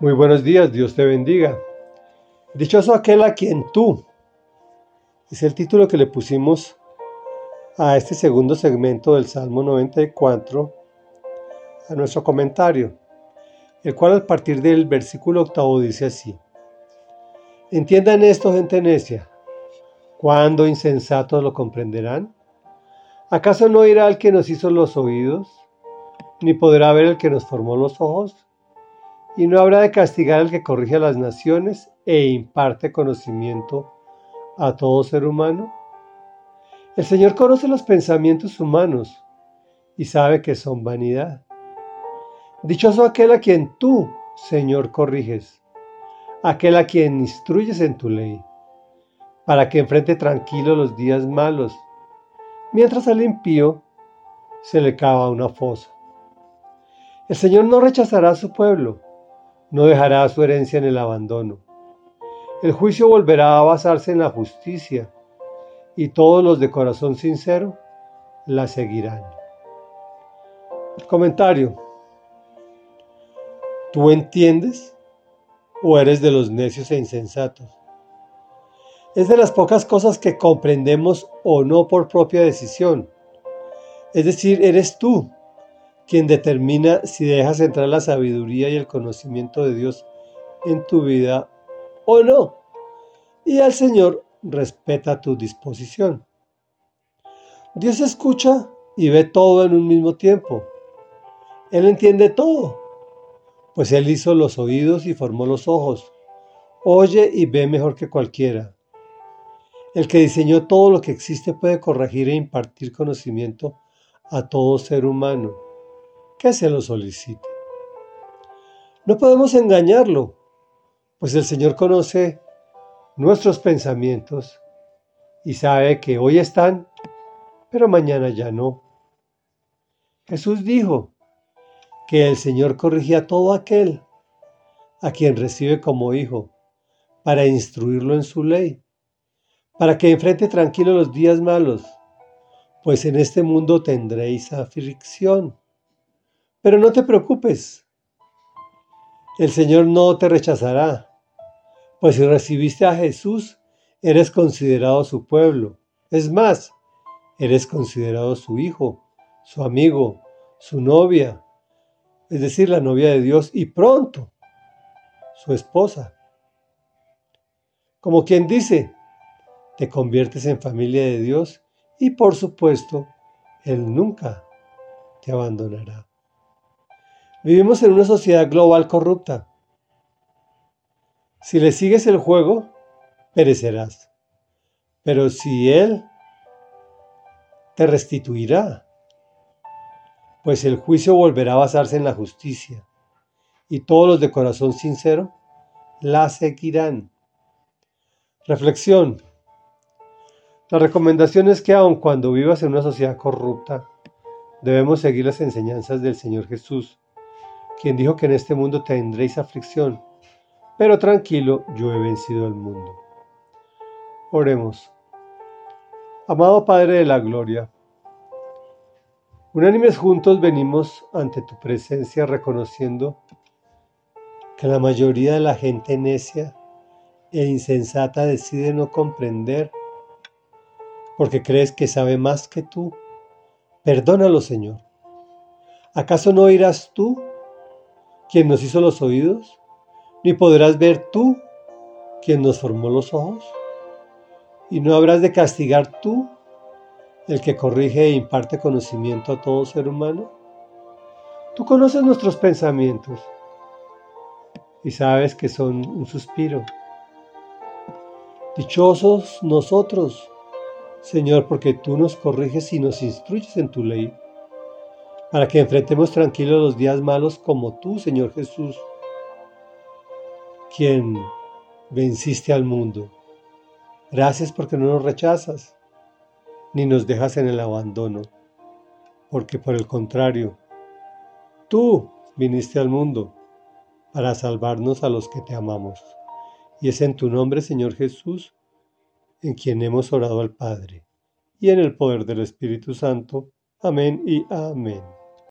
Muy buenos días, Dios te bendiga. Dichoso aquel a quien tú, es el título que le pusimos a este segundo segmento del Salmo 94, a nuestro comentario, el cual a partir del versículo octavo dice así. Entiendan esto, gente necia. ¿Cuándo insensatos lo comprenderán? ¿Acaso no irá el que nos hizo los oídos? ¿Ni podrá ver el que nos formó los ojos? Y no habrá de castigar al que corrige a las naciones e imparte conocimiento a todo ser humano? El Señor conoce los pensamientos humanos y sabe que son vanidad. Dichoso aquel a quien tú, Señor, corriges, aquel a quien instruyes en tu ley, para que enfrente tranquilo los días malos, mientras al impío se le cava una fosa. El Señor no rechazará a su pueblo, no dejará su herencia en el abandono. El juicio volverá a basarse en la justicia, y todos los de corazón sincero la seguirán. Comentario. ¿Tú entiendes o eres de los necios e insensatos? Es de las pocas cosas que comprendemos o no por propia decisión. Es decir, eres tú quien determina si dejas entrar la sabiduría y el conocimiento de Dios en tu vida o no. Y al Señor respeta tu disposición. Dios escucha y ve todo en un mismo tiempo. Él entiende todo, pues Él hizo los oídos y formó los ojos. Oye y ve mejor que cualquiera. El que diseñó todo lo que existe puede corregir e impartir conocimiento a todo ser humano que se lo solicite. No podemos engañarlo, pues el Señor conoce nuestros pensamientos y sabe que hoy están, pero mañana ya no. Jesús dijo que el Señor corrigía a todo aquel a quien recibe como hijo, para instruirlo en su ley, para que enfrente tranquilo los días malos, pues en este mundo tendréis aflicción. Pero no te preocupes, el Señor no te rechazará, pues si recibiste a Jesús, eres considerado su pueblo. Es más, eres considerado su hijo, su amigo, su novia, es decir, la novia de Dios y pronto su esposa. Como quien dice, te conviertes en familia de Dios y por supuesto, Él nunca te abandonará. Vivimos en una sociedad global corrupta. Si le sigues el juego, perecerás. Pero si Él te restituirá, pues el juicio volverá a basarse en la justicia, y todos los de corazón sincero la seguirán. Reflexión. La recomendación es que aun cuando vivas en una sociedad corrupta, debemos seguir las enseñanzas del Señor Jesús quien dijo que en este mundo tendréis aflicción, pero tranquilo, yo he vencido al mundo. Oremos. Amado Padre de la Gloria, unánimes juntos venimos ante tu presencia reconociendo que la mayoría de la gente necia e insensata decide no comprender porque crees que sabe más que tú. Perdónalo, Señor. ¿Acaso no irás tú quien nos hizo los oídos, ni podrás ver tú, quien nos formó los ojos, y no habrás de castigar tú, el que corrige e imparte conocimiento a todo ser humano. Tú conoces nuestros pensamientos y sabes que son un suspiro. Dichosos nosotros, Señor, porque tú nos corriges y nos instruyes en tu ley para que enfrentemos tranquilos los días malos como tú, Señor Jesús, quien venciste al mundo. Gracias porque no nos rechazas, ni nos dejas en el abandono, porque por el contrario, tú viniste al mundo para salvarnos a los que te amamos. Y es en tu nombre, Señor Jesús, en quien hemos orado al Padre, y en el poder del Espíritu Santo. Amén y amén.